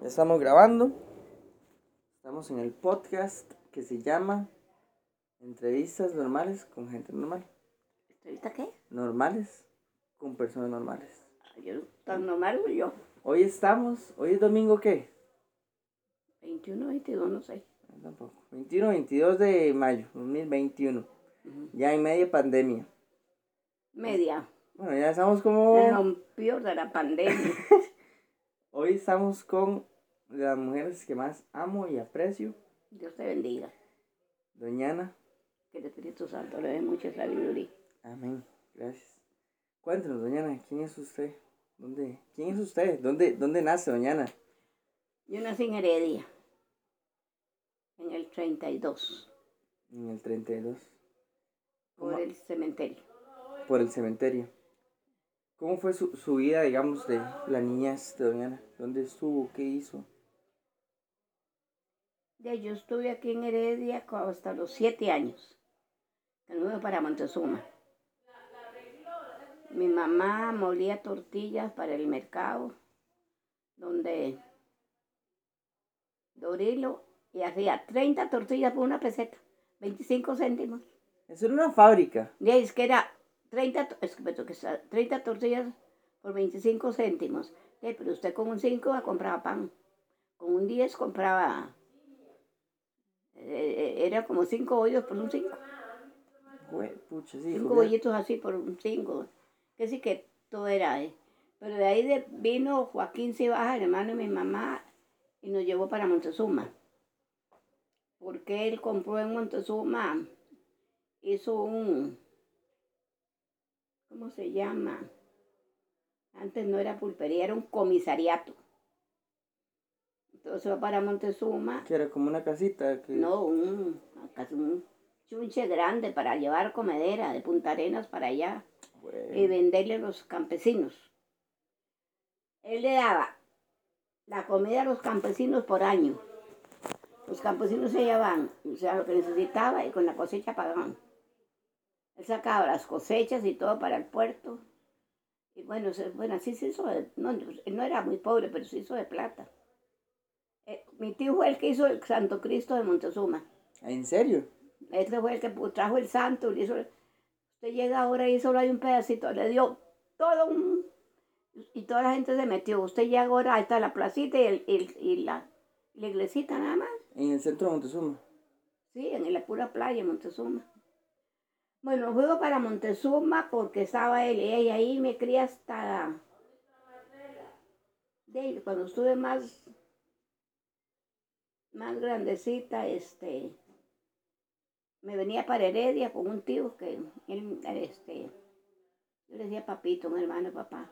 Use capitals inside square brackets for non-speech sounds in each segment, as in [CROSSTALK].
Ya estamos grabando. Estamos en el podcast que se llama Entrevistas normales con gente normal. ¿Entrevista qué? Normales con personas normales. Yo tan normal como yo. Hoy estamos, hoy es domingo qué? 21, 22, no sé. No, Tampoco. 21, 22 de mayo 2021. Ya en media pandemia. Media. Bueno, ya estamos como... Peor de la pandemia. [LAUGHS] Hoy estamos con las mujeres que más amo y aprecio. Dios te bendiga. Doña Ana. Que el Espíritu Santo le dé mucha sabiduría. Amén. Gracias. Cuéntenos, doña Ana, ¿quién es usted? ¿Dónde? ¿Quién es usted? ¿Dónde, dónde nace, doña Ana? Yo nací en Heredia. En el 32. En el 32. Por ¿Cómo? el cementerio. Por el cementerio. ¿Cómo fue su, su vida, digamos, de la niñez de doña Ana? ¿Dónde estuvo? ¿Qué hizo? Ya, yo estuve aquí en Heredia hasta los 7 años. Fui para Montezuma. Mi mamá molía tortillas para el mercado, donde Dorilo, y hacía 30 tortillas por una peseta, 25 céntimos. Eso era una fábrica. Y es que era 30, to- es que me esa- 30 tortillas por 25 céntimos. Eh, pero usted con un 5 compraba pan. Con un 10 compraba... eh, eh, era como 5 hoyos por un 5. Jue- pucha, sí. 5 comía- bollitos así por un 5. Que sí que todo era... eh. Pero de ahí de- vino Joaquín Cibaja, el hermano de mi mamá, y nos llevó para Montezuma. Porque él compró en Montezuma, hizo un... ¿Cómo se llama? Antes no era pulpería, era un comisariato. Entonces va para Montezuma. Que era como una casita. Que... No, un, un chunche grande para llevar comedera de Punta Arenas para allá Bueno, y venderle a los campesinos. Él le daba la comida a los campesinos por año. Los campesinos se llevaban, o sea, lo que necesitaba y con la cosecha pagaban. Él sacaba las cosechas y todo para el puerto. Y bueno, bueno así se hizo, de- no, no era muy pobre, pero se hizo de plata. Eh, mi tío fue el que hizo el Santo Cristo de Montezuma. ¿En serio? Este fue el que trajo el santo. y hizo- usted llega ahora y solo hay un pedacito. Le dio todo un... Y toda la gente se metió. Usted llega ahora, ahí está la placita y, el- el- y la, la iglesita nada más. En el centro de Montezuma. Sí, en la pura playa, en Montezuma. Bueno, fuimos para Montezuma porque estaba él y ahí me crié hasta... De cuando estuve más, más grandecita, este, me venía para Heredia con un tío que él, este, yo le decía papito, un hermano papá.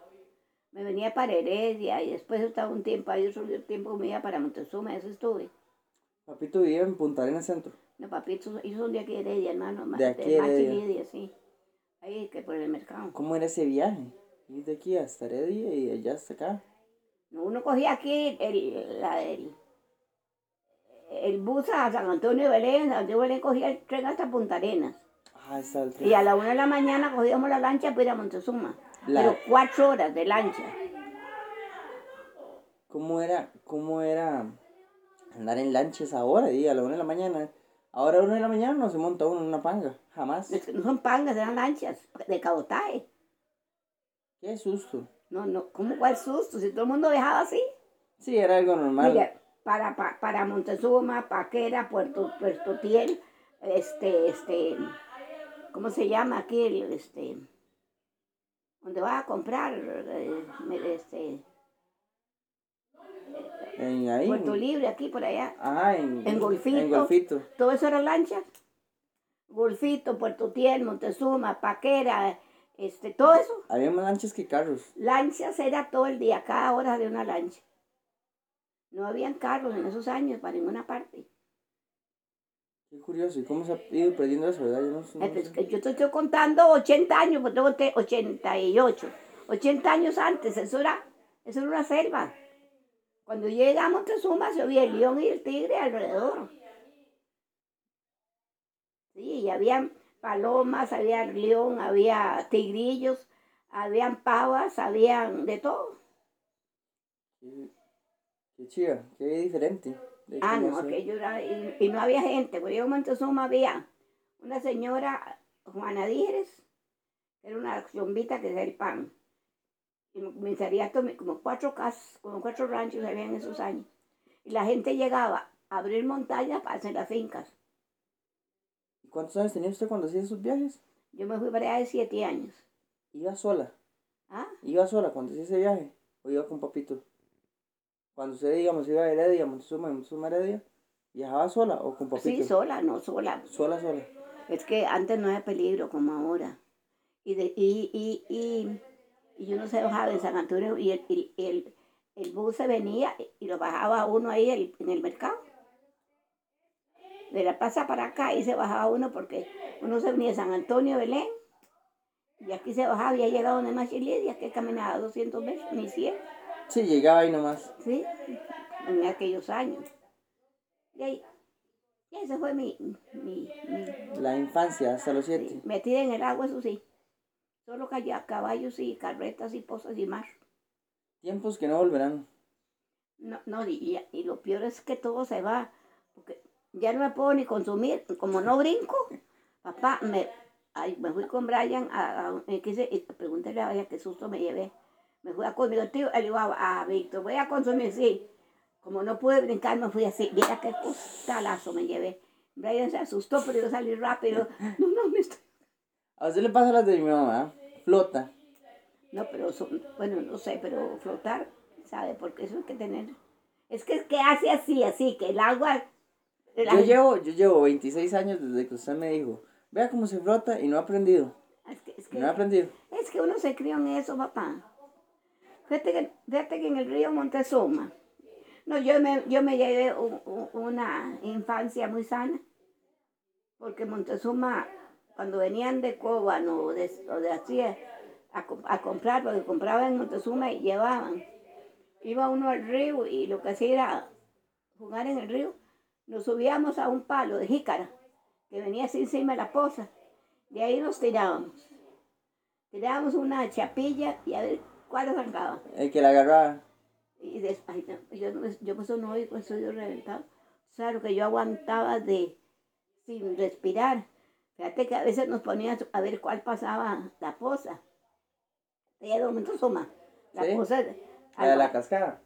Me venía para Heredia y después estaba un tiempo ahí, otro tiempo me iba para Montezuma, eso estuve. Papito vivía en Punta Arenas Centro. No, papito, ellos son de aquí de Heredia, hermano. ma- De aquí de Heredia. Heredia, sí. Ahí que por el mercado. ¿Cómo era ese viaje? Ir de aquí hasta Heredia y allá hasta acá. No, Uno cogía aquí el, la, el, el bus a San Antonio de Belén, San Antonio de Belén cogía el tren hasta Punta Arenas. Ah, está el tren. Y a la una de la mañana cogíamos la lancha para ir a Montezuma. La- Pero cuatro horas de lancha. ¿Cómo era, cómo era andar en lanchas ahora, di, a la una de la mañana? Ahora a una de la mañana no se monta uno en una panga, jamás. Es [LAUGHS] que no son pangas, eran lanchas de cabotaje. Qué susto. No, no, ¿cómo cuál susto? Si todo el mundo dejaba así. Sí, era algo normal. Mira, para, pa- para Montezuma, Paquera, Puerto, Puerto Tiel, este, este, ¿cómo se llama aquí? El, este, donde vas a comprar, eh, este, En ahí. Puerto Libre, aquí, por allá. Ah, en, En Golfito. En Golfito. Todo eso eran lanchas. Golfito, Puerto Tiel, Montezuma, Paquera, este, todo eso. Había más lanchas que carros. Lanchas era todo el día, cada hora de una lancha. No habían carros en esos años para ninguna parte. Qué curioso. ¿Y cómo se ha ido perdiendo eso, verdad? Yo no, Eh, pues, sé. yo te estoy contando 80 años, porque tengo te- 88. 80 años antes, eso era, eso era una selva. Cuando llegamos a Montezuma se oía el león y el tigre alrededor. Sí, y había palomas, había león, había tigrillos, habían pavas, habían de todo. Qué, chiva, qué diferente. Ah, no, aquello era, y, y no había gente, porque yo en Montezuma había una señora, Juana Díez, era una chombita que hacía el pan. Y mi comisariato, mi- como cuatro casas, como cuatro ranchos había en esos años. Y la gente llegaba a abrir montañas para hacer las fincas. ¿Y ¿Cuántos años tenía usted cuando hacía esos viajes? Yo me fui para allá de siete años. Iba sola. ¿Ah? ¿Iba sola cuando hacía ese viaje? ¿O iba con papito? Cuando usted, digamos, iba a Heredia, Montezuma, Montezuma, Heredia, ¿viajaba sola o con papito? Sí, sola, no sola. Sola, sola. Es que antes no había peligro como ahora. Y, de, y, y, y, y uno se bajaba en San Antonio y el, el, el, el bus se venía y lo bajaba uno ahí el- en el mercado. De la plaza para acá y se bajaba uno porque uno se venía de San Antonio, Belén. Y aquí se bajaba y ya llegaba donde más Lidia, que caminaba 200 metros, ni 100. Sí, llegaba ahí nomás. ¿sí? En aquellos años. Y ahí, y ese fue mi, mi, mi- La infancia, hasta los sí, siete. metida en el agua, eso sí. Solo caballos y carretas y pozas y mar. Tiempos que no volverán. No, no, y, y lo peor es que todo se va, porque ya no me puedo ni consumir, como no brinco, [LAUGHS] papá, me, ay, me fui con Brian a, a me quise, y pregúntale a ella qué susto me llevé. Me fui a conmigo, tío, le digo a, a Víctor, voy a consumir, sí. Como no pude brincar, me fui así, mira qué costalazo me llevé. Brian se asustó, pero yo salí rápido. [LAUGHS] No, no, me estoy... A usted le pasa las de mi mamá. Flota. No, pero son- bueno, no sé, pero flotar, ¿sabe? Porque eso hay que tener. Es que, que hace así, así, que el agua. el Yo agua- llevo, yo llevo 26 años desde que usted me dijo, vea cómo se flota y no he aprendido. Es que, es, que, No he aprendido. es que uno se crió en eso, papá. Fíjate que, fíjate que en el río Montezuma, no, yo me, yo me llevé un- un- una infancia muy sana, porque Montezuma, cuando venían de Coban o de, o de a, a comprar, porque compraban en Montezuma y llevaban, iba uno al río y lo que hacía era jugar en el río. Nos subíamos a un palo de jícara que venía así encima de la poza. De ahí nos tirábamos. Tirábamos una chapilla y a ver cuál arrancaba. El que la agarraba. Y des- ay, no, yo, no- yo pues no oigo, soy reventado. O sea, lo que yo aguantaba de sin respirar. Fíjate que a veces nos ponían a ver cuál pasaba la poza. Ella de momento suma. La Sí. poza. La de la cascada.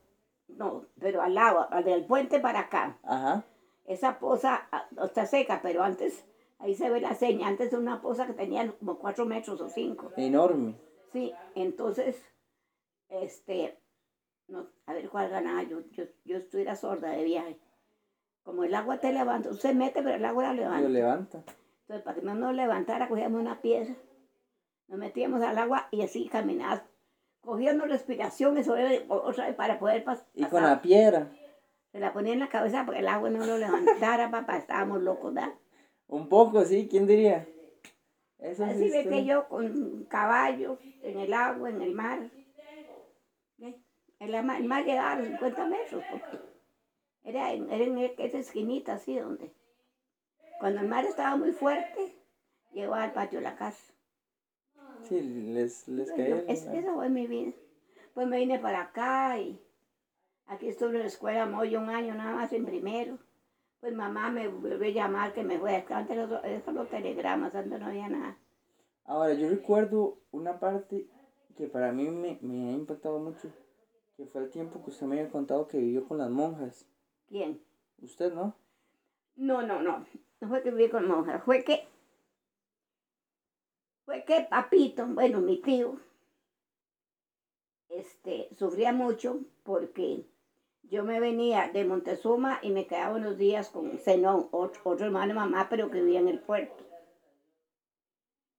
no, pero al lado, al del puente para acá. Ajá. Esa poza ah, está seca, pero antes, ahí se ve la seña, antes de una poza que tenía como cuatro metros o cinco. Enorme. Sí, entonces, este, no, a ver cuál ganaba, yo, yo, yo estuviera sorda de viaje. Como el agua te levanta, usted mete, pero el agua la Lo levanta. Entonces, para que no nos levantara, cogíamos una piedra, nos metíamos al agua y así caminábamos, cogiendo respiración, eso era otra vez para poder pas- Y con pasar. la piedra. Se la ponía en la cabeza porque el agua no lo levantara, [LAUGHS] papá, estábamos locos, ¿verdad? Un poco, sí, ¿quién diría? Eso Así ve este, que yo con caballos en el agua, en el mar. El, ama- el mar llegaba a los 50 metros, porque era en, era en esa esquinita así donde. Cuando el mar estaba muy fuerte, llegó al patio de la casa. Sí, les, les caía. es- esa fue mi vida. Pues me vine para acá y aquí estuve en la escuela muy un año nada más en primero. Pues mamá me volvió a llamar que me fue. Antes los, esos los telegramas, antes no había nada. Ahora, yo recuerdo una parte que para mí me, me ha impactado mucho, que fue el tiempo que usted me había contado que vivió con las monjas. ¿Quién? Usted, ¿no? No, no, no. No fue que viví con monjas. Fue que. Fue que papito, bueno, mi tío, este, sufría mucho porque yo me venía de Montezuma y me quedaba unos días con Zenón, otro, otro hermano de mamá, pero que vivía en el puerto.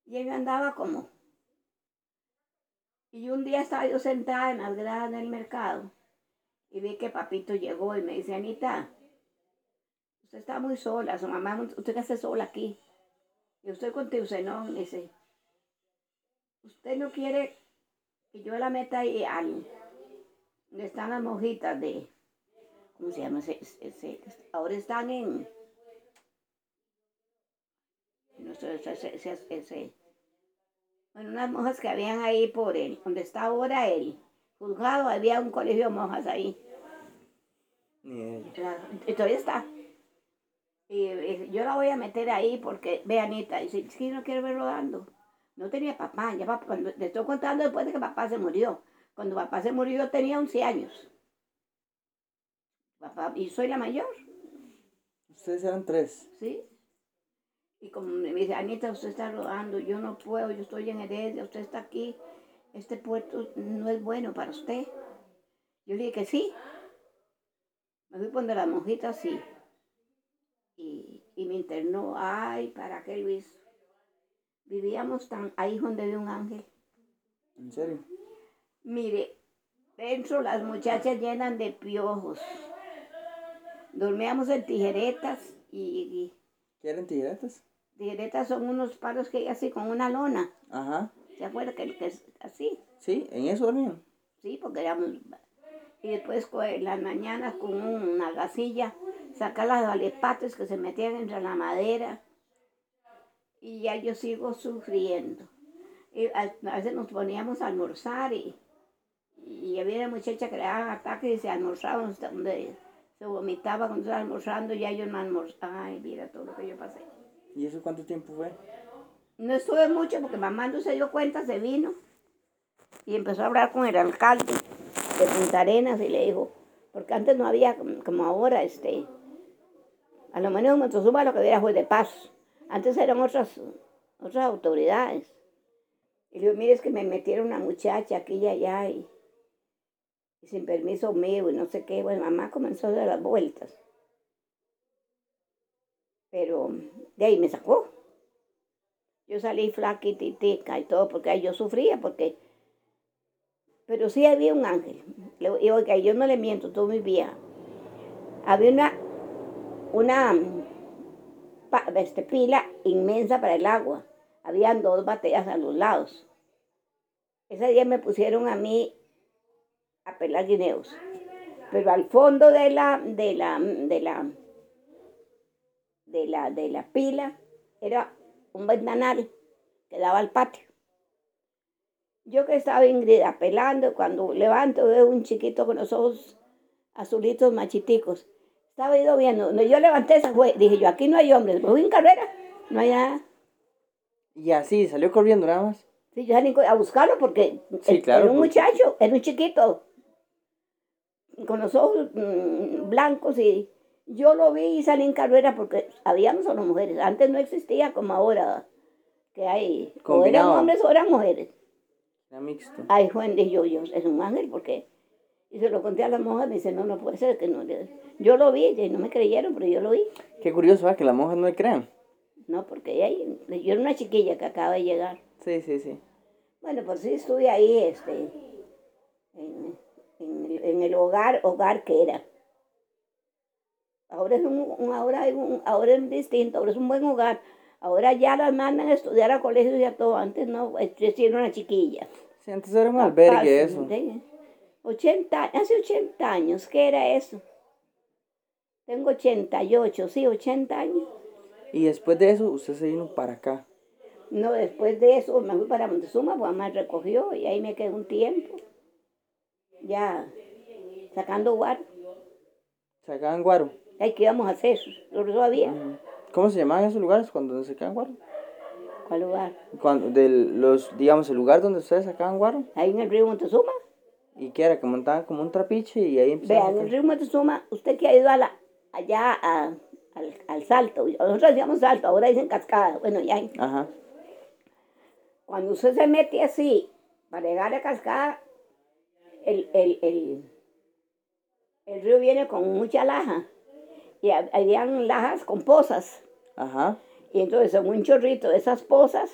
Y él andaba como. Y un día estaba yo sentada en las gradas del mercado y vi que papito llegó y me dice, Anita, usted está muy sola, su mamá, usted que hace sola aquí. Y usted con tío Zenón, dice, usted no quiere que yo la meta ahí al, donde están las monjitas de, ¿cómo se llama? ese- ese- ahora están en, no sé, ese, bueno, unas monjas que habían ahí por él, donde está ahora el juzgado, había un colegio de monjas ahí. Ni ella. Y todavía está. Y, y yo la voy a meter ahí porque, ve Anita, y si, si no quiero verlo dando. No tenía papá, ya papá, cuando, le estoy contando después de que papá se murió. Cuando papá se murió yo tenía 11 años. Papá, y soy la mayor, Ustedes eran tres. ¿sí? Y como me dice, Anita, usted está rodando, yo no puedo, yo estoy en Heredia, usted está aquí, este puerto no es bueno para usted. Yo le dije que sí. Me fui donde la monjita, sí. Y, y me internó, ay, ¿para qué Luis? Vivíamos tan ahí donde vi un ángel. ¿En serio? Mire, dentro las muchachas llenan de piojos. Dormíamos en tijeretas y, ¿Qué eran tijeretas? y tijeretas son unos palos que hay así con una lona. Ajá. ¿Se acuerda que, que es así? Sí, en eso dormían. Sí, porque éramos... Y después en las mañanas con una gasilla, sacar las valepates que se metían entre la madera. Y ya yo sigo sufriendo. Y a, veces nos poníamos a almorzar y, y había una muchacha que le daban ataques y se almorzaban donde se vomitaba cuando estaba almorzando y ya yo no almorzaba. Ay, mira todo lo que yo pasé. ¿Y eso cuánto tiempo fue? No estuve mucho porque mamá no se dio cuenta, se vino y empezó a hablar con el alcalde de Punta Arenas y le dijo, porque antes no había como ahora, este, a lo menos en Montezuma lo que había fue de paz. Antes eran otras, otras autoridades. Y le digo, mire, es que me metieron una muchacha aquí y allá y, sin permiso mío y no sé qué. Bueno, mamá comenzó a dar las vueltas. Pero de ahí me sacó. Yo salí flaquititica y todo porque ahí yo sufría, porque... Pero sí había un ángel. Y oiga, yo no le miento, tú mi vieja. Había una, una este, pila inmensa para el agua. Habían dos bateas a los lados. Ese día me pusieron a mí a pelar guineos. Pero al fondo de la, de la, de la, de la, de la pila era un ventanal que daba al patio. Yo que estaba Ingrid pelando, cuando levanto veo un chiquito con los ojos azulitos machiticos. Estaba ido viendo. Yo levanté esa fue, dije yo, aquí no hay hombres, me voy en carrera, no hay nada. Y así, salió corriendo nada más. Sí, yo salí a buscarlo porque Sí, el- claro, era un porque- muchacho, era un chiquito, con los ojos mm, blancos y yo lo vi y salí en carrera porque habíamos solo mujeres. Antes no existía como ahora, que hay, o eran Combinado. hombres o eran mujeres. Era mixto. Ay, Juan de yo, yo, es un ángel, porque Y se lo conté a la monja, me dice, no, no puede ser, que no. Yo lo vi, y no me creyeron, pero yo lo vi. Qué curioso, ¿verdad? Que las monjas no le crean. No, porque yo era una chiquilla que acaba de llegar. Sí, sí, sí. Bueno, pues sí estuve ahí, este, en, en el- en el hogar, hogar que era. Ahora es un, un- ahora, hay un- ahora es distinto, ahora es un buen hogar. Ahora ya las mandan a estudiar a colegios y a todo. Antes no, yo era una chiquilla. Sí, antes era un albergue eso. sí. 80, hace 80 años, ¿qué era eso? Tengo 88, sí, 80 años. Y después de eso, usted se vino para acá. No, después de eso me fui para Montezuma, pues mamá recogió y ahí me quedé un tiempo. Ya sacando guaro. Sacaban guaro. Ay, ¿qué íbamos a hacer? Lo sabía. ¿Cómo se llamaban esos lugares cuando se sacaban guaro? ¿Cuál lugar? Cuando, de los, digamos, el lugar donde ustedes sacaban guaro. Ahí en el río Montezuma. ¿Y qué era? Que montaban como un trapiche y ahí empezaban. Vean, el río Montezuma, usted que ha ido a la, allá a- al, al salto. Nosotros decíamos salto, ahora dicen cascada. Bueno, ya. Ajá. Cuando usted se mete así para llegar a cascada, el, el, el, el río viene con mucha laja. Y hab- habían lajas con pozas. Ajá. Y entonces en un chorrito de esas pozas,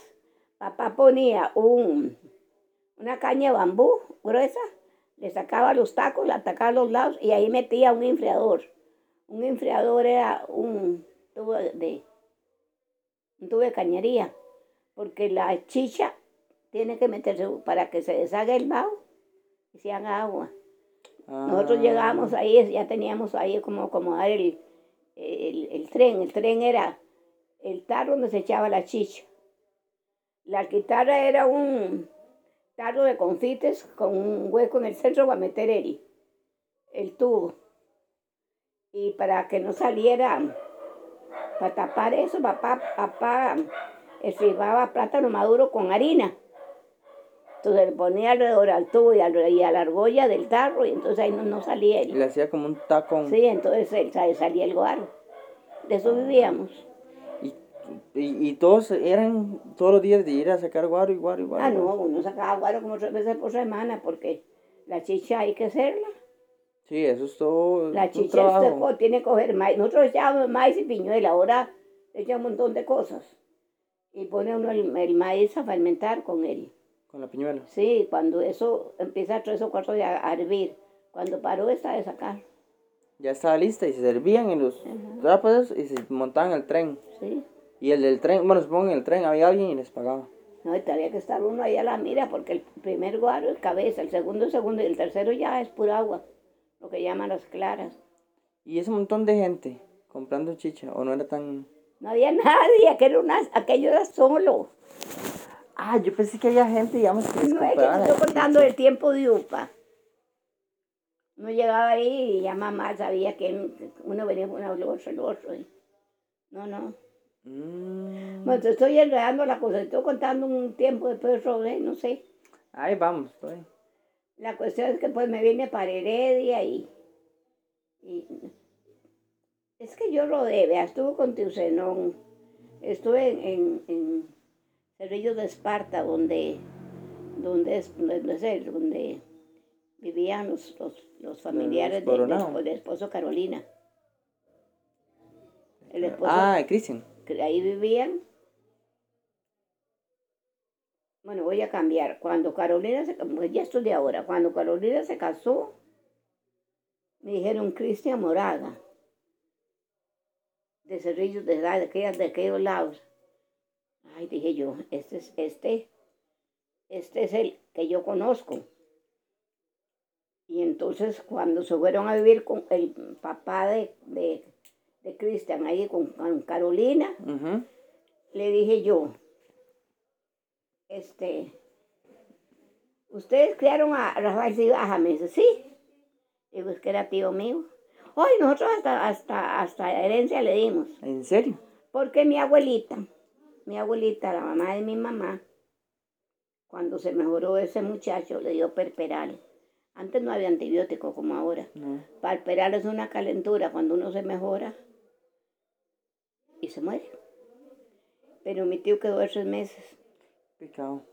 papá ponía un, una caña de bambú gruesa, le sacaba los tacos, la atacaba a los lados y ahí metía un enfriador. Un enfriador era un tubo de, un tubo de cañería, porque la chicha tiene que meterse para que se deshaga el vaho y se haga agua. Nosotros Ah, llegábamos ahí, ya teníamos ahí como acomodar el, el, el tren. El tren era el tarro donde se echaba la chicha. La guitarra era un tarro de confites con un hueco en el centro para meter el, el tubo. Y para que no saliera, para tapar eso, papá, papá esfribaba plátano maduro con harina. Entonces le ponía alrededor al tubo y, al- y a la argolla del tarro y entonces ahí no, no salía Y él. le hacía como un tacón. Sí, entonces él, sa- salía el guaro. De eso vivíamos. Y, y, todos eran todos los días de ir a sacar guaro y guaro y guaro. Ah, no, uno sacaba guaro como tres veces por semana porque la chicha hay que hacerla. Sí, eso es todo La un chicha trabajo. usted co- tiene que coger maíz. Nosotros echábamos maíz y piñuela, ahora le echan un montón de cosas. Y pone uno el, el maíz a fermentar con él. Con la piñuela. Sí, cuando eso empieza tres o cuatro días a hervir. Cuando paró está de sacar. Ya estaba lista y se servían en los trapos y se montaban el tren. Sí. Y el del tren, bueno, supongo en el tren había alguien y les pagaba. No, y tenía que estar uno ahí a la mira porque el primer guaro es cabeza, el segundo es segundo y el tercero ya es pura agua. Lo que llaman las claras. Y ese montón de gente comprando chicha, o no era tan... No había [LAUGHS] nadie, aquello, era una- aquello era solo. Ah, yo pensé que había gente, digamos, que les No es que te estoy contando el tiempo de UPA. Uno llegaba ahí y ya mamá sabía que uno venía con el otro, el otro. y- No, no. Mm. Bueno, te estoy enredando la cosa, te estoy contando un tiempo después de no sé. Ahí vamos, estoy. La cuestión es que pues me vine para Heredia y, y es que yo rodé, vea, estuve con Tiusenón, estuve en, en, en Cerrillos de Esparta, donde, donde es, donde donde vivían los, los, los familiares de- del, del esposo Carolina. El esposo Ah, Cristian. Que ahí vivían. Bueno, voy a cambiar. Cuando Carolina se pues ya estoy de ahora, cuando Carolina se casó, me dijeron Cristian Moraga, de Cerrillos de de de aquellos lados. Ay, dije yo, este es este, este es el que yo conozco. Y entonces cuando se fueron a vivir con el papá de, de, de Cristian ahí con, con Carolina, le dije yo, este, ¿ustedes criaron a Rafael Cibaja? Me dice, sí. Digo, es que era tío mío. Hoy nosotros hasta, hasta, hasta herencia le dimos. ¿En serio? Porque mi abuelita, mi abuelita, la mamá de mi mamá, cuando se mejoró ese muchacho, le dio perperal. Antes no había antibiótico como ahora. No. Perperal es una calentura cuando uno se mejora y se muere. Pero mi tío quedó tres meses Pecado.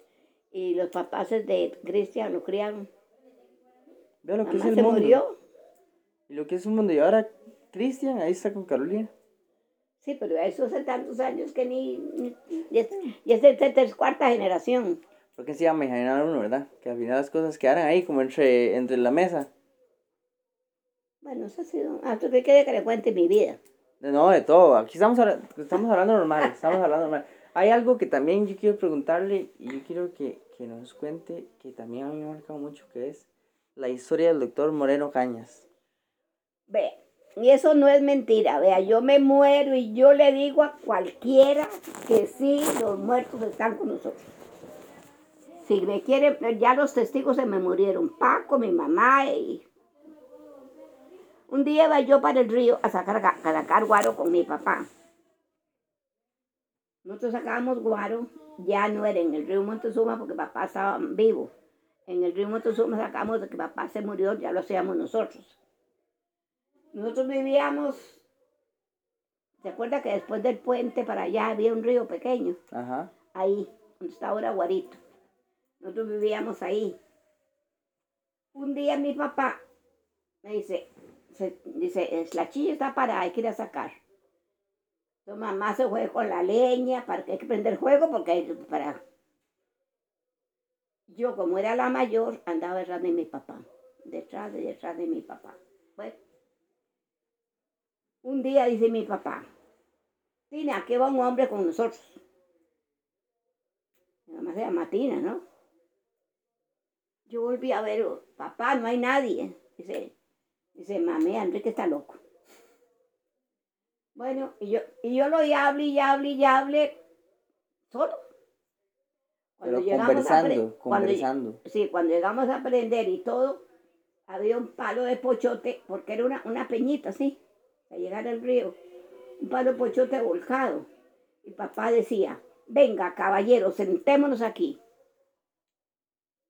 y los papás de Cristian lo criaron. Veo lo que es el se mundo. murió. Y lo que es un mundo. Y ahora Cristian ahí está con Carolina. Sí, pero eso hace tantos años que ni... ni- y es, de tres cuarta generación. Porque se llama imaginar uno, ¿verdad? Que al final las cosas quedaran ahí como entre, entre la mesa. Bueno, eso ha sido... Ah, ¿tú quiere que le cuente mi vida? No, de todo. Aquí estamos, estamos hablando normal. Estamos hablando normal. Hay algo que también yo quiero preguntarle y yo quiero que, que nos cuente, que también a mí me ha marcado mucho, que es la historia del doctor Moreno Cañas. Ve, y eso no es mentira, vea, yo me muero y yo le digo a cualquiera que sí, los muertos están con nosotros. Si me quieren, ya los testigos se me murieron, Paco, mi mamá y... Un día iba yo para el río a sacar, a sacar guaro con mi papá. Nosotros sacábamos guaro, ya no era en el río Montezuma porque papá estaba vivo. En el río Montezuma sacamos de que papá se murió, ya lo hacíamos nosotros. Nosotros vivíamos, ¿se acuerda que después del puente para allá había un río pequeño? Ajá. Ahí, donde está ahora Guarito. Nosotros vivíamos ahí. Un día mi papá me dice, se- dice, "Es- la chilla está parada, hay que ir a sacar. Su mamá se fue con la leña, para que hay que prender fuego porque hay para... Yo, como era la mayor, andaba detrás de mi papá, detrás de detrás de mi papá. Bueno, un día dice mi papá, Tina, aquí va un hombre con nosotros. Mi mamá se llama Tina, ¿no? Yo volví a ver, papá, no hay nadie. Dice, dice, mami, Enrique está loco. Bueno, y yo, y yo lo hable y hable y hable solo. Pero llegamos a conversando, cuando conversando. sí, cuando llegamos a aprender y todo, había un palo de pochote, porque era una, una peñita, ¿sí? a llegar al río, un palo pochote volcado. Y papá decía, venga, caballero, sentémonos aquí.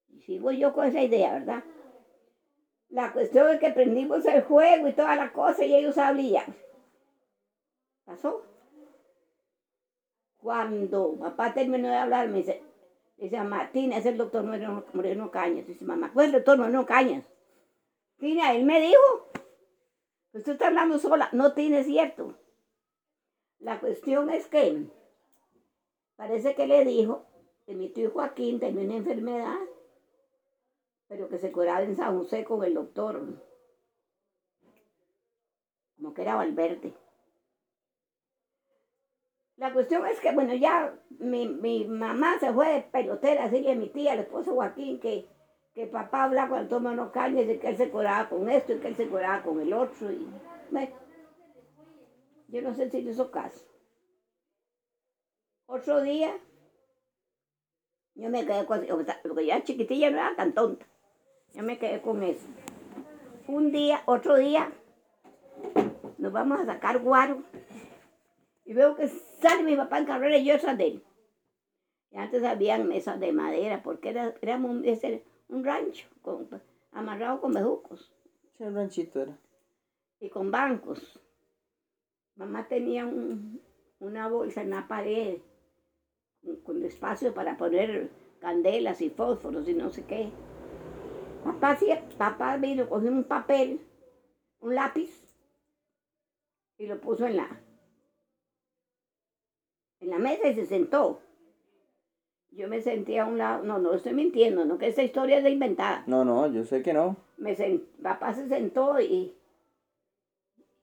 Y sigo yo con esa idea, ¿verdad? La cuestión es que prendimos el juego y toda la cosa y ellos hablaban. ¿Pasó? Cuando papá terminó de hablar, me dice, dice, mamá, Tina, es el doctor Moreno, Moreno Cañas. Dice, mamá, ¿cuál es el doctor Moreno Cañas? Tina, él me dijo, usted está hablando sola. No tiene cierto. La cuestión es que parece que le dijo que mi tío Joaquín tenía una enfermedad, pero que se curaba en San José con el doctor, como que era Valverde. La cuestión es que, bueno, ya mi, mi mamá se fue de pelotera, así a mi tía, el esposo Joaquín, que, que papá habla con el Tomano Cañas y que él se curaba con esto y que él se curaba con el otro. Y, yo no sé si le hizo caso. Otro día, yo me quedé con, porque ya chiquitilla no era tan tonta. Yo me quedé con eso. Un día, otro día, nos vamos a sacar guaro. Y veo que sale mi papá en carrera y yo esa de él. Y antes habían mesas de madera, porque era, éramos un, ese, un rancho con, amarrado con bejucos. Sí, el ranchito era. Y con bancos. Mamá tenía un, una bolsa en la pared con espacio para poner candelas y fósforos y no sé qué. Papá, sí, papá vino, cogió un papel, un lápiz y lo puso en la, en la mesa y se sentó. Yo me senté a un lado, no, no estoy mintiendo, no que esta historia es de inventada. No, no, yo sé que no. Me sent, papá se sentó y,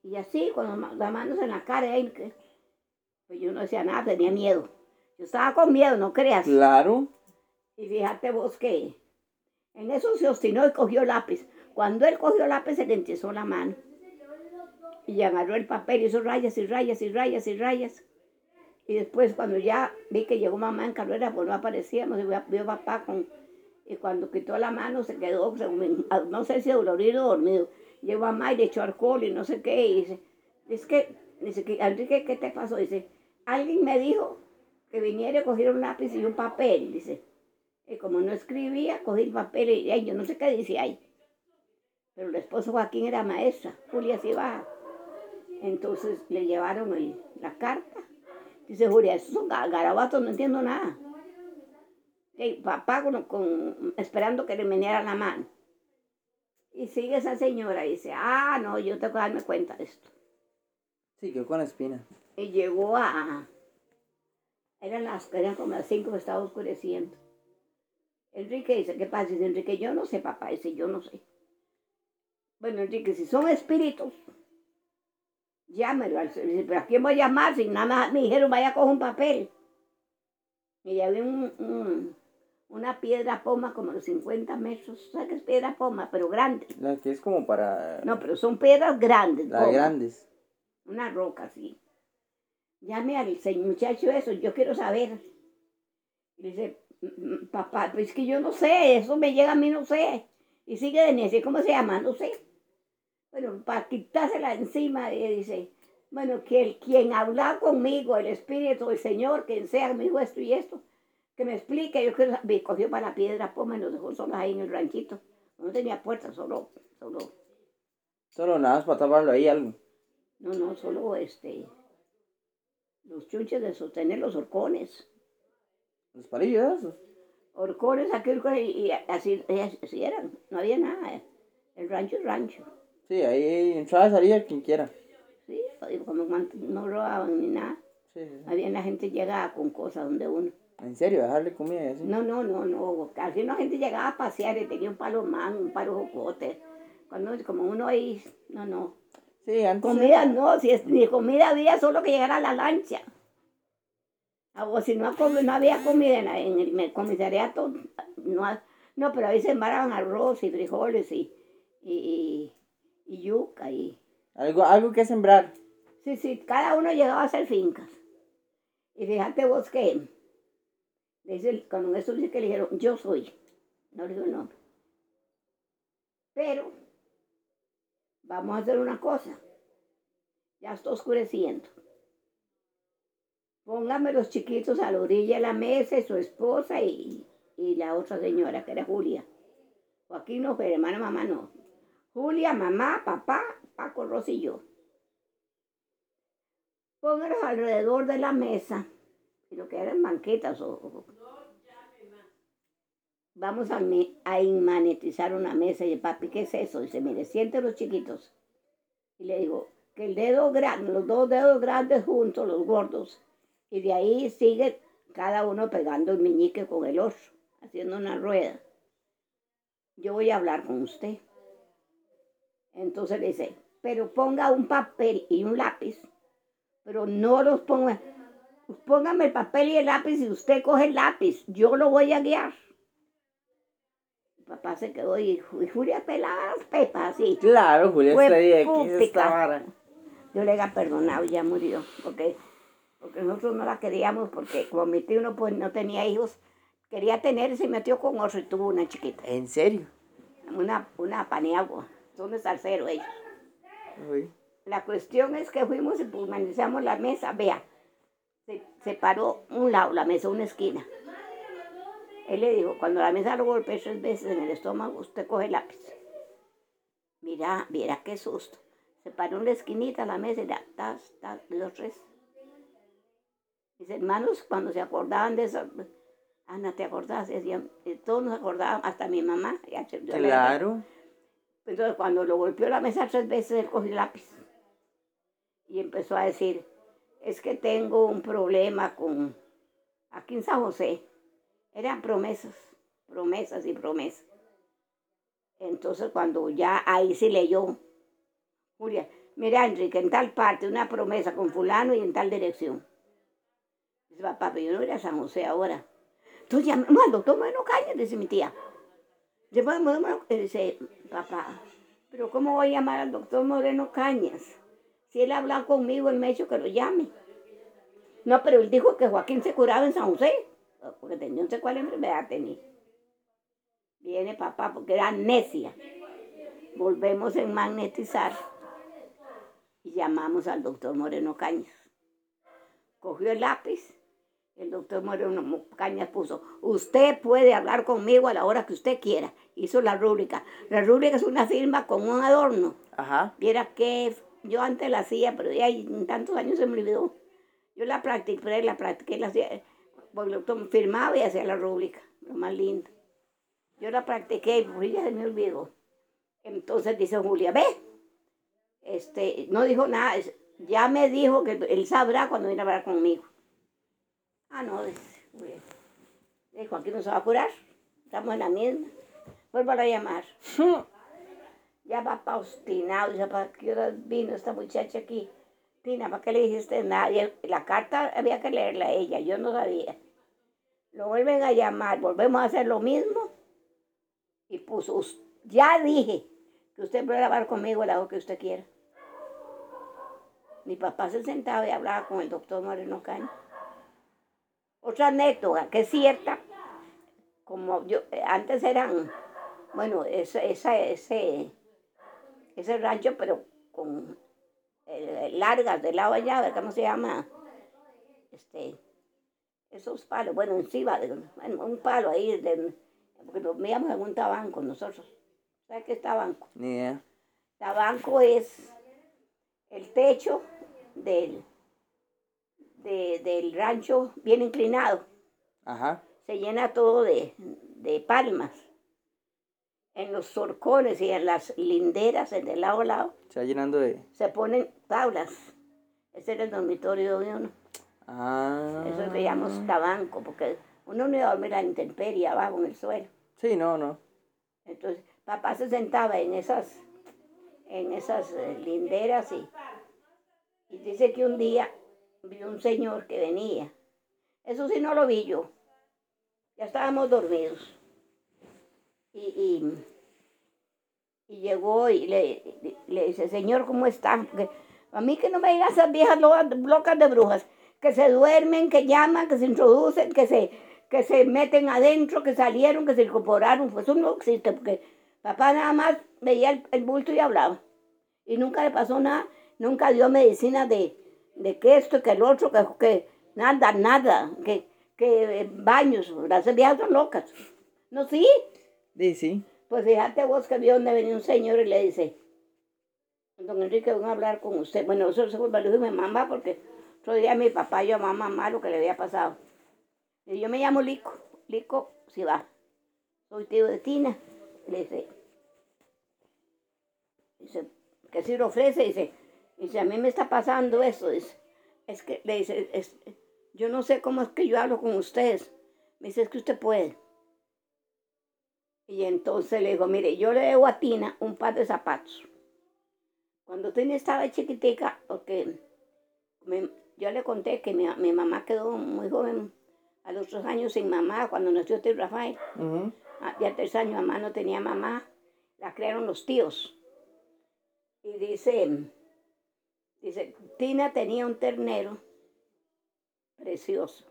y así, con las manos en la cara, y, pues yo no decía nada, tenía miedo. Yo estaba con miedo, no creas. Claro. Y fíjate vos que en eso se obstinó y cogió lápiz. Cuando él cogió lápiz se le enchisó la mano. Y agarró el papel y hizo rayas y rayas y rayas y rayas. Y después cuando ya vi que llegó mamá en carrera, pues no aparecíamos, y vio papá con... Y cuando quitó la mano se quedó, no sé si dolorido o dormido. Llegó mamá y le echó alcohol y no sé qué. Y dice, es que, dice, Enrique, ¿qué te pasó? Dice, alguien me dijo que viniera a coger un lápiz y un papel, dice. Y como no escribía, cogí el papel y ay, yo no sé qué dice ahí. Pero el esposo Joaquín era maestra, Julia se baja. Entonces le llevaron el, la carta. Dice Julia, esos son garabatos, no entiendo nada. Y papá con, con, esperando que le viniera la mano. Y sigue esa señora y dice, ah, no, yo tengo que darme cuenta de esto. Sí, quedó con espina. Y llegó a, eran las, eran como las cinco, estaba oscureciendo. Enrique dice, ¿qué pasa? Dice Enrique, yo no sé, papá. Dice, yo no sé. Bueno, Enrique, si son espíritus, llámelo. Dice, pero ¿a quién voy a llamar? Si nada más me dijeron, vaya a coger un papel. Y ya había un, un, una piedra poma como los 50 metros. ¿Sabes qué es piedra poma? Pero grande. La que es como para... No, pero son piedras grandes. Las poma. grandes. Una roca, sí. Llame al muchacho eso, yo quiero saber. Y dice, papá, pues que yo no sé, eso me llega a mí, no sé. Y sigue de necio, ¿cómo se llama? No sé. Bueno, para quitársela encima, y dice, bueno, que el, quien habla conmigo, el Espíritu del Señor, quien sea, me dijo esto y esto, que me explique. Yo creo me cogió para la piedra, pues me nos dejó solos ahí en el ranchito. No tenía puerta, solo, solo. Solo nada más para taparlo ahí algo. No, no, solo este, los chunches de sostener los horcones. Los palillos esos. Horcones, aquí y así, así eran, no había nada. El rancho es rancho. Sí, ahí entraba y salía quien quiera. Sí, como no robaban ni nada. Sí, sí. Había la gente llegaba con cosas donde uno. ¿En serio? ¿Dejarle comida y así? No, no, no, no. Casi la gente llegaba a pasear y tenía un palo man, un palo jocote. Cuando, como uno ahí, no, no. Sí, antes... Comida no, si es, ni comida había, solo que llegara a la lancha. O si no, no había comida en, la, en el comisariato, no, no, pero ahí se sembraban arroz y frijoles y, y, y, y yuca y... Algo, algo que sembrar. Sí, sí, cada uno llegaba a hacer fincas. Y fíjate vos que, dice, cuando eso dice que le dijeron, yo soy, no le digo el nombre. Pero, vamos a hacer una cosa. Ya está oscureciendo. Póngame los chiquitos a la orilla de la mesa, y su esposa y, y la otra señora, que era Julia. Joaquín no fue, hermana, mamá no. Julia, mamá, papá, Paco, Rosy y yo. Póngalos alrededor de la mesa, y lo que eran banquetas o, Vamos a, a inmanetizar una mesa y el papi, ¿qué es eso? Dice, mire, siente los chiquitos. Y le digo, que el dedo grande, los dos dedos grandes juntos, los gordos, y de ahí sigue cada uno pegando el meñique con el otro, haciendo una rueda. Yo voy a hablar con usted. Entonces le dice, pero ponga un papel y un lápiz, pero no los ponga, póngame el papel y el lápiz y usted coge el lápiz, yo lo voy a guiar. El papá se quedó y, y Julia pelaba las pepas así. Claro, Julia está ahí, aquí es pública. esta vara. Yo le he perdonado, ya murió, porque, porque nosotros no la queríamos, porque como mi tío no, pues, no tenía hijos, quería tener y se metió con otro y tuvo una chiquita, ¿En serio? una, una paniagua, son de salsero ellos. Uy. La cuestión es que fuimos y permanecemos la mesa, vea, se, se paró un lado, la mesa, una esquina. Él le dijo, cuando la mesa lo golpeé tres veces en el estómago, usted coge el lápiz. Mira, mira qué susto. Se paró en la esquinita la mesa y da, tas, tas, dos, tres. Mis hermanos, cuando se acordaban de eso, Ana, ¿te acordás? Decían, y todos nos acordaban, hasta mi mamá. Claro. entonces, cuando lo golpeó la mesa tres veces, él cogió el lápiz y empezó a decir, es que tengo un problema con, aquí en San José, eran promesas, promesas y promesas. Entonces, cuando ya ahí sí leyó, Julia, mira, Enrique, en tal parte una promesa con fulano y en tal dirección. Dice, papá, pero yo no voy a San José ahora. Entonces llamamos al doctor Moreno Cañas, dice mi tía. Y dice, papá, pero ¿cómo voy a llamar al doctor Moreno Cañas? Si él habla conmigo, él me ha que lo llame. No, pero él dijo que Joaquín se curaba en San José, porque tenía no sé cuál enfermedad tenía. Viene papá, porque era necia. Volvemos a magnetizar y llamamos al doctor Moreno Cañas. Cogió el lápiz, el doctor Moreno Cañas puso, usted puede hablar conmigo a la hora que usted quiera. Hizo la rúbrica. La rúbrica es una firma con un adorno. Ajá. Viera que yo antes la hacía, pero ya en tantos años se me olvidó. Yo la practiqué, la practiqué, la hacía, porque el doctor firmaba y hacía la rúbrica, lo más lindo. Yo la practiqué y pues ya se me olvidó. Entonces dice Julia, ve, este, no dijo nada, ya me dijo que él sabrá cuando viene a hablar conmigo. Ah, no, dice. Dijo, aquí no se va a curar, estamos en la misma. Vuelvo a llamar. [LAUGHS] Ya va pa obstinado, dice, ¿para qué hora vino esta muchacha aquí? Tina, ¿para qué le dijiste nada? Y la carta había que leerla a ella, yo no sabía. Lo vuelven a llamar, volvemos a hacer lo mismo. Y puso, "Us- ya dije que usted puede hablar conmigo la hora que usted quiera. Mi papá se sentaba y hablaba con el doctor Moreno Caña. Otra anécdota que es cierta, como yo, eh, antes eran, bueno, esa, esa, ese, ese rancho, pero con eh, largas de lado allá. ¿cómo se llama? Este, esos palos, bueno, encima, de, un palo ahí, de, porque dormíamos en un tabanco nosotros. ¿Sabes qué es tabanco? Idea. Tabanco es el techo del, de- del rancho bien inclinado. Ajá. Se llena todo de, de palmas. En los zorcones y en las linderas, en de lado a lado, Se va llenando de. se ponen tablas. Ese era el dormitorio de uno. Ah. Eso le llamamos tabanco, porque uno no iba a dormir a la intemperie abajo en el suelo. Sí, no, no. Entonces, papá se sentaba en esas, en esas eh, linderas y, y dice que un día vio un señor que venía. Eso sí no lo vi yo. Ya estábamos dormidos. Y, y, y llegó y le, le dice, señor, ¿cómo está? Porque a mí que no me digan esas viejas lo- locas de brujas, que se duermen, que llaman, que se introducen, que se, que se meten adentro, que salieron, que se incorporaron. Pues eso no existe, porque papá nada más veía el, el bulto y hablaba. Y nunca le pasó nada. nunca dio medicina de, de que esto, que el otro, que, que nada, nada, que, que baños, las viejas son locas. ¿No sí? Sí, sí. Pues fíjate vos que vio donde venía un señor y le dice, don Enrique, voy a hablar con usted. Bueno, eso se a decir mi mamá porque otro día mi papá yo a mamá lo que le había pasado. Y yo me llamo Lico, Lico si va. Soy tío de Tina. Le dice, dice, que si lo ofrece, dice, dice, a mí me está pasando eso, dice, es que, le dice, es, yo no sé cómo es que yo hablo con ustedes. Me dice, es que usted puede. Y entonces le digo, mire, yo le debo a Tina un par de zapatos. Cuando Tina estaba chiquitica, porque yo le conté que mi, mi, mamá quedó muy joven, a los tres años sin mamá, cuando nació tío Rafael. Uh Ya tres años mamá no tenía mamá, la crearon los tíos. Y dice, dice, Tina tenía un ternero precioso.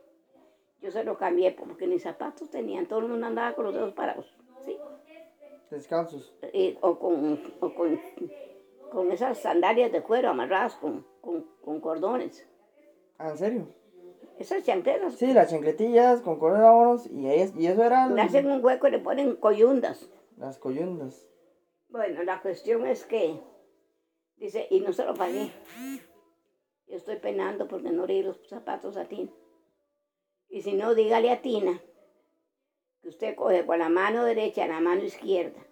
Yo se lo cambié porque ni zapatos tenían, todo el mundo andaba con los dedos parados. ¿sí? Descalzos. o con, o con, con, esas sandalias de cuero amarradas con, con, con cordones. ¿Ah, en serio? Esas chancletas. Sí, las chancletillas con cordones y, y eso era... Le hacen un hueco y le ponen coyundas. Las coyundas. Bueno, la cuestión es que, dice, y no se lo pagué. Yo estoy penando porque no le los zapatos a Tina. Y si no, dígale a Tina que usted coge con la mano derecha la mano izquierda.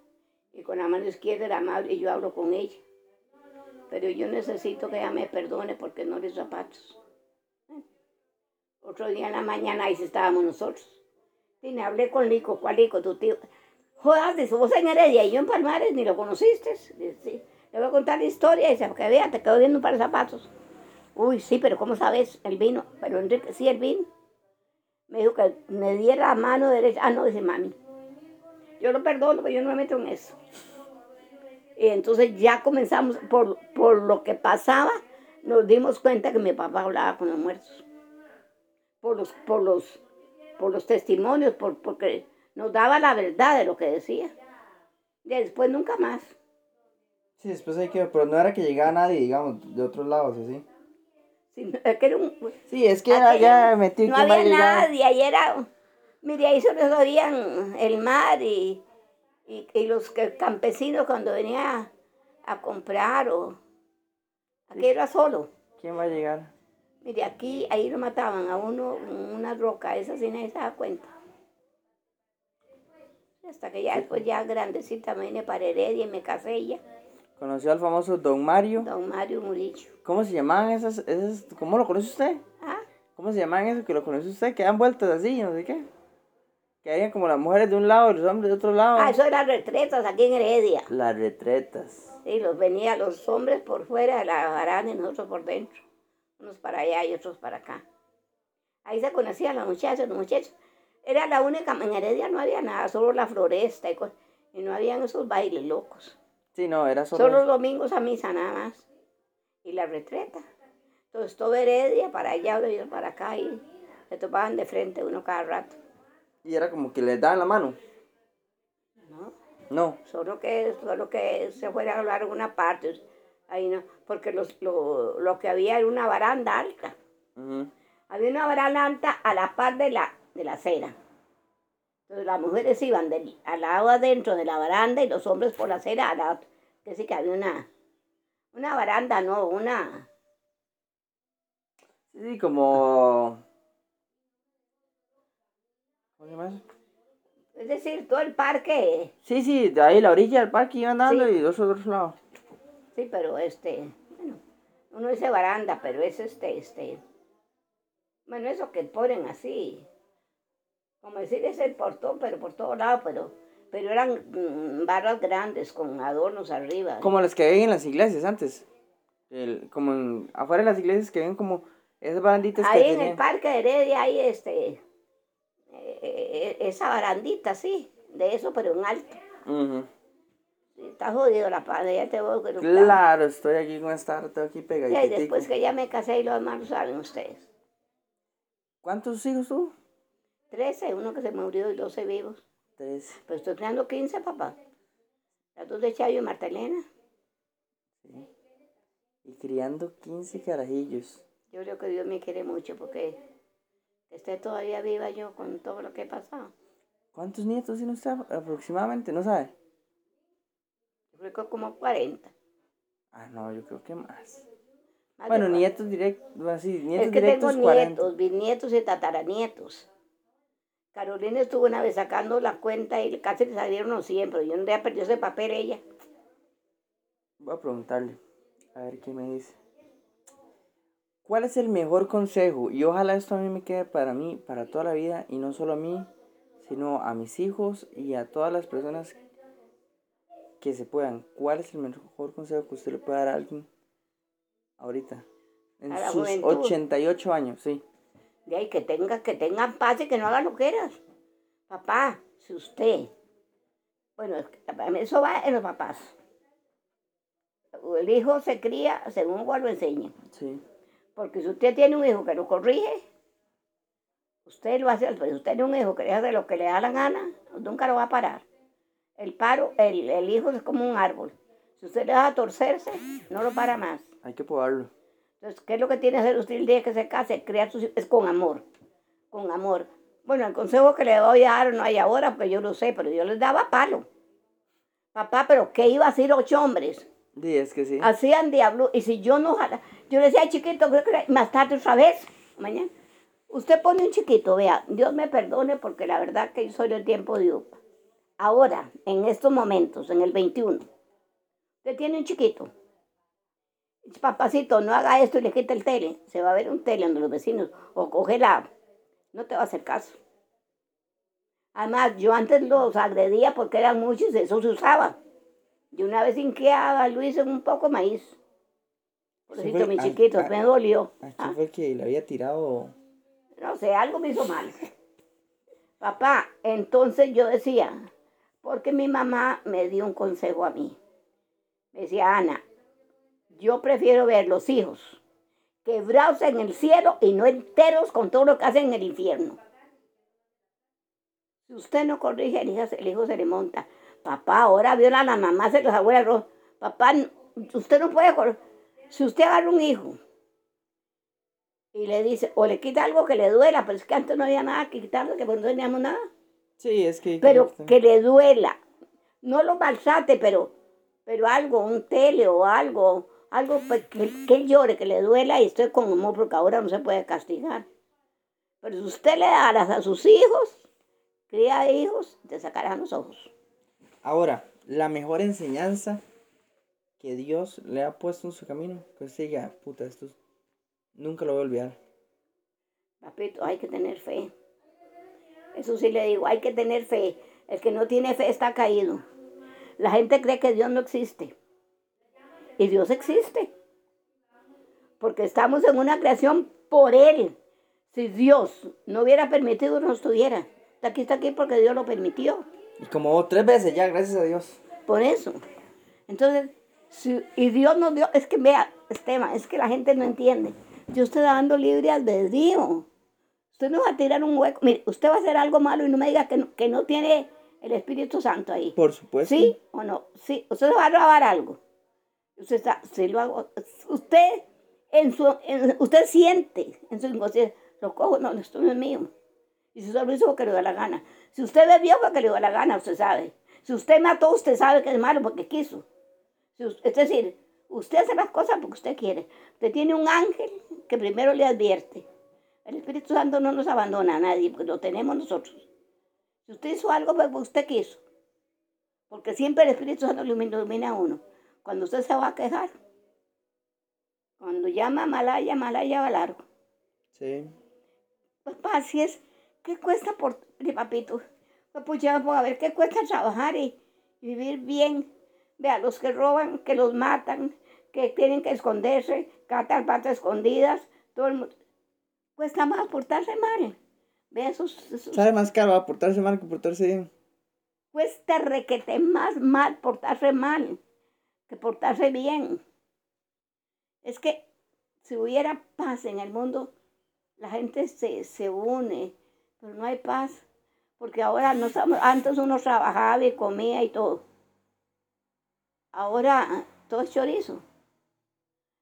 Y con la mano izquierda la mano y yo hablo con ella. Pero yo necesito que ella me perdone porque no le zapatos. Otro día en la mañana ahí estábamos nosotros. Tina, hablé con Lico. ¿Cuál Lico? Tu tío. Dice, vos en Heredia y yo en Palmares ni lo conociste. sí. Le voy a contar la historia y dice, porque vea, te quedo viendo un par de zapatos. Uy, sí, pero ¿cómo sabes? El vino. Pero Enrique, sí, el vino. Me dijo que me diera la mano derecha. Ah, no, dice mami. Yo lo perdono, pero yo no me meto en eso. Y entonces ya comenzamos, por, por lo que pasaba, nos dimos cuenta que mi papá hablaba con los muertos. Por los, por los, por los testimonios, por, porque nos daba la verdad de lo que decía. Y después nunca más. Sí, después hay que, pero no era que llegara nadie, digamos, de otros lados, así. Sí, es que era ya metido. No había nadie, ahí era, mire, ahí solo oían el mar y, y, los campesinos cuando venían a, comprar o... Aquí era solo. ¿Quién va a llegar? Mire, aquí, ahí lo mataban a uno en una roca, esa sí nadie se da cuenta. Hasta que ya después ya grandecita me vine para Heredia y me casé ya. Conoció al famoso Don Mario. Don Mario Murillo. ¿Cómo se llamaban esas, esas cómo lo conoce usted? ¿Ah? ¿Cómo se llamaban esos que lo conoce usted? Que dan vueltas así, no sé qué. Que hayan como las mujeres de un lado y los hombres de otro lado. Ah, eso eran retretas aquí en Heredia. Las retretas. Sí, los venían los hombres por fuera de la baranda y nosotros por dentro. Unos para allá y otros para acá. Ahí se conocían las muchachas, los muchachos. Era la única, en Heredia no había nada, solo la floresta y, y no habían esos bailes locos. Sí, no, era solo... Solo los domingos a misa nada más. Y la retreta. Entonces todo Heredia para allá, o para acá y se topaban de frente uno cada rato. ¿Y era como que les daban la mano? No. No. Solo que, solo que se fuera a hablar una parte. Ahí no, porque los, lo, que había era una baranda alta. Había una baranda alta a la par de la, de la acera. Entonces las mujeres iban del, al lado adentro de la baranda y los hombres por la acera al lado. Que sí que había una, una baranda, no, una... Sí, como... ¿Cómo se llama Es decir, todo el parque. Sí, sí, de ahí la orilla del parque iban dando y dos otros lados. Sí, pero este, bueno, uno dice baranda, pero es este, este, bueno, eso que ponen así, como decir, es el portón, pero por todos lados, pero, pero eran mm, barras grandes con adornos arriba. Como las que ven en las iglesias antes. El, como en, afuera de las iglesias que ven como esas baranditas Ahí en el parque de Heredia hay este, eh, eh, esa barandita, sí, de eso, pero en alto. está jodido la padre, ya te voy a Claro, estoy aquí con esta arte aquí pegadita. Y después que ya me casé y los demás lo saben ustedes. ¿Cuántos hijos tú? Trece, uno que se murió y doce vivos. Trece. Pero estoy creando quince, papá. Las dos de Chayo y Marta Elena. Sí. y criando 15 carajillos. Yo creo que Dios me quiere mucho porque esté todavía viva yo con todo lo que he pasado. ¿Cuántos nietos tiene usted aproximadamente? ¿No sabe? Yo creo que como 40. Ah, no, yo creo que más. Más Bueno, nietos directos, así, nietos Es que tengo directos 40. nietos, bisnietos y tataranietos. Carolina estuvo una vez sacando la cuenta y casi le salieron los 100, pero yo no había perdido ese papel ella. Voy a preguntarle, a ver qué me dice. ¿Cuál es el mejor consejo? Y ojalá esto a mí me quede para mí, para toda la vida, y no solo a mí, sino a mis hijos y a todas las personas que se puedan. ¿Cuál es el mejor consejo que usted le puede dar a alguien ahorita? En sus juventud. 88 años, sí. De ahí que tenga, que tengan paz y que no hagan lo que quieras. Papá, si usted, bueno, eso va en los papás. El hijo se cría según igual lo enseña. Sí. Porque si usted tiene un hijo que lo corrige, usted lo hace, si usted tiene un hijo que le hace lo que le da la gana, nunca lo va a parar. El paro, el, el hijo es como un árbol. Si usted le deja torcerse, no lo para más. Hay que podarlo. Entonces, ¿qué es lo que tiene que hacer usted el día que se case? Criar sus hijos, es con amor, con amor. Bueno, el consejo que le doy a dar no hay ahora, porque yo lo sé, pero yo les daba palo. Papá, pero ¿qué iba a hacer ocho hombres? Sí, es que sí. Hacían diablo, y si yo no jala, yo le decía, "Ay, chiquito, creo que más tarde otra vez, mañana. Usted pone un chiquito, vea, Dios me perdone porque la verdad que yo soy del tiempo de Upa. Ahora, en estos momentos, en el 21, usted tiene un chiquito. Papacito, no haga esto y le quita el tele. Se va a ver un tele donde los vecinos, o coge la... No te va a hacer caso. Además, yo antes los agredía porque eran muchos y eso se usaba. Y una vez hinqueaba a Luis en un poco de maíz. Pobrecito, mi chiquito, a- me dolió. Aquí Ah, fue que le había tirado. no sé, algo me hizo mal. Papá, entonces yo decía, porque mi mamá me dio un consejo a mí. Me decía, Ana, yo prefiero ver los hijos quebrados en el cielo y no enteros con todo lo que hacen en el infierno. Si usted no corrige, el hijo, el hijo se le monta. Papá, ahora viola a la mamá, se los abuelos. Papá, usted no puede correr. Si usted agarra un hijo y le dice, o le quita algo que le duela, pero es que antes no había nada que quitarle, que pues no teníamos nada. Sí, es que. Pero que le duela. No lo maltrate, pero, pero algo, un tele o algo, algo pues, que, que él llore, que le duela y estoy con amor, porque ahora no se puede castigar. Pero si usted le da alas a sus hijos, cría hijos, te sacarán los ojos. Ahora, la mejor enseñanza que Dios le ha puesto en su camino, que usted diga, puta, esto es- nunca lo voy a olvidar. Papito, hay que tener fe. Eso sí le digo, hay que tener fe. El que no tiene fe está caído. La gente cree que Dios no existe. Y Dios existe. Porque estamos en una creación por Él. Si Dios no hubiera permitido, no estuviera. Está aquí, está aquí porque Dios lo permitió. Y como tres veces ya, gracias a Dios. Por eso. Entonces, si- y Dios nos dio, es que vea, Esteban, es que la gente no entiende. Dios te está dando libre albedrío. Usted no va a tirar un hueco. Mire, usted va a hacer algo malo y no me diga que no, que no tiene el Espíritu Santo ahí. Por supuesto. ¿Sí o no? Sí. Usted va a robar algo. Usted está, sí lo hago. Usted, en su, usted siente en su inconsciencia, lo cojo, no, esto no es mío. Y si usted lo hizo porque le dio la gana. Si usted bebió porque le dio la gana, usted sabe. Si usted mató, usted sabe que es malo porque quiso. Es decir, usted hace las cosas porque usted quiere. Usted tiene un ángel que primero le advierte. El Espíritu Santo no nos abandona a nadie, porque lo tenemos nosotros. Si usted hizo algo, pues usted quiso. Porque siempre el Espíritu Santo ilumina a uno. Cuando usted se va a quejar, cuando llama a Malaya, Malaya va largo. Sí. Pues así es. ¿Qué cuesta por mi papito? Pues pucha, pues, a ver qué cuesta trabajar y, y vivir bien. Vea, los que roban, que los matan, que tienen que esconderse, catan patas escondidas, todo el mundo. Cuesta más portarse mal. Vea, esos, esos Sabe más caro a portarse mal que portarse bien. cuesta requete más mal portarse mal que portarse bien. Es que si hubiera paz en el mundo, la gente se, se une, pero no hay paz. Porque ahora no estamos, antes uno trabajaba y comía y todo. Ahora todo es chorizo.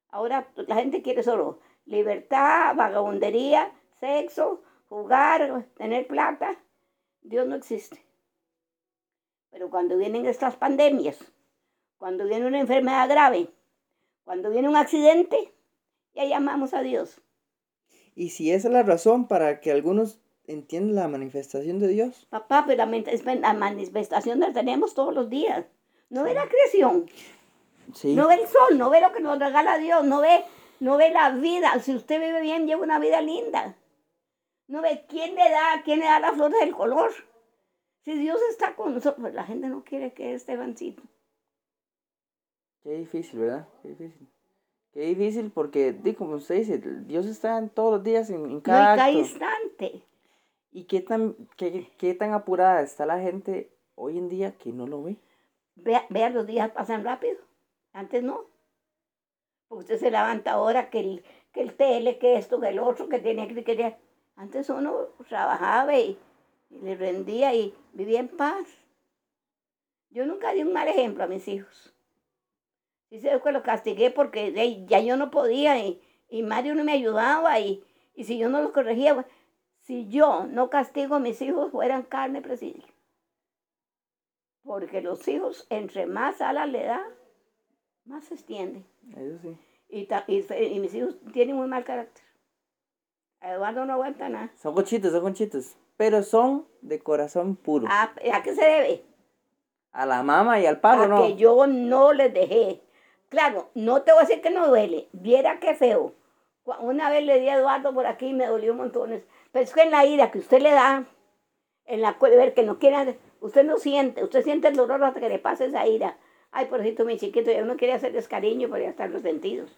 Ahora la gente quiere solo libertad, vagabundería, sexo, jugar, tener plata. Dios no existe. Pero cuando vienen estas pandemias, cuando viene una enfermedad grave, cuando viene un accidente, ya llamamos a Dios. Y si esa es la razón para que algunos entiendan la manifestación de Dios. Papá, pero la manifest- la manifestación la tenemos todos los días. No ve la creación, Sí. no ve el sol, no ve lo que nos regala Dios, no ve, no ve la vida. Si usted vive bien, lleva una vida linda. No ve quién le da, quién le da la flor del color. Si Dios está con nosotros, pues la gente no quiere que esté Estebancito. Qué difícil, ¿verdad? Qué difícil. Qué difícil porque, como usted dice, Dios está en todos los días, en, en No, cada cada acto. instante. ¿Y qué tan, qué, qué tan apurada está la gente hoy en día que no lo ve? Vea, vea, los días pasan rápido. Antes no. Usted se levanta ahora que el, que el tele, que esto, que el otro, que tenía que quería. Antes uno trabajaba y, y le rendía y vivía en paz. Yo nunca di un mal ejemplo a mis hijos. Sí sé que lo castigué porque ya yo no podía y, y Mario no me ayudaba y, y si yo no los corregía, si yo no castigo a mis hijos, fueran carne presidio. Porque los hijos, entre más alas le da, más se extiende. Eso sí. Y, ta- y, y mis hijos tienen muy mal carácter. Eduardo no aguanta nada. Son conchitos, son conchitos. Pero son de corazón puro. ¿A, a qué se debe? A la mama y al a ¿no? que yo no les dejé. Claro, no te voy a decir que no duele. Viera qué feo. Una vez le di a Eduardo por aquí y me dolió montones. Pero es que en la ira que usted le da, en la ver que no quiera, usted no siente, usted siente el dolor hasta que le pase esa ira. Ay, pobrecito mi chiquito, ya uno quiere hacerles cariño, pero ya están resentidos.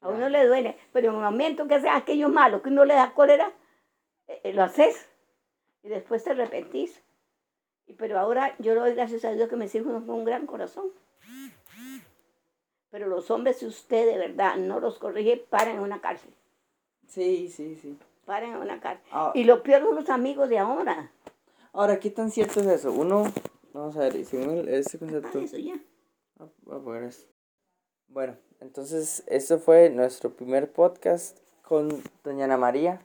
A uno le duele, pero en el momento que sea aquello malo, que uno le da cólera, eh, eh, lo haces y después te arrepentís. Y pero ahora yo le doy gracias a Dios que mis hijos con un gran corazón. Pero los hombres, si usted de verdad no los corrige, paran en una cárcel. Sí, sí, sí. Paran en una cárcel. Ah, Y lo peor son los amigos de ahora. Ahora, ¿qué tan cierto es eso? Uno, vamos a ver, según el- este concepto. Ah, eso ya. Ah, voy a poner eso. Bueno, entonces, esto fue nuestro primer podcast con doña Ana María.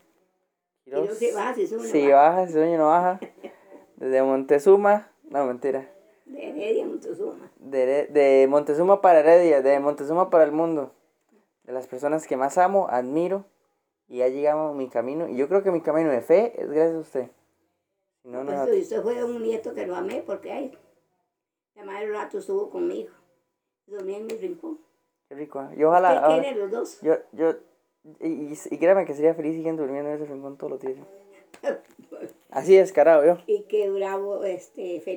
Baja, si sube, no Si baja. si sueño no baja. [LAUGHS] Desde Montezuma, no, mentira. De Heredia, Montezuma. De, de Montezuma para Heredia, de Montezuma para el mundo. De las personas que más amo, admiro. Y ya llegamos a mi camino. Y yo creo que mi camino de fe es gracias a usted. No, no Pues, usted fue un nieto que lo amé porque ay, la madre rato estuvo conmigo. Dormía en mi rincón. Qué rico. ¿eh? Y ojalá. ¿Qué quieren los dos? yo, yo, y, y, y créame que sería feliz siguiendo durmiendo en ese rincón todos los días. [LAUGHS] Así descarado yo. y qué bravo este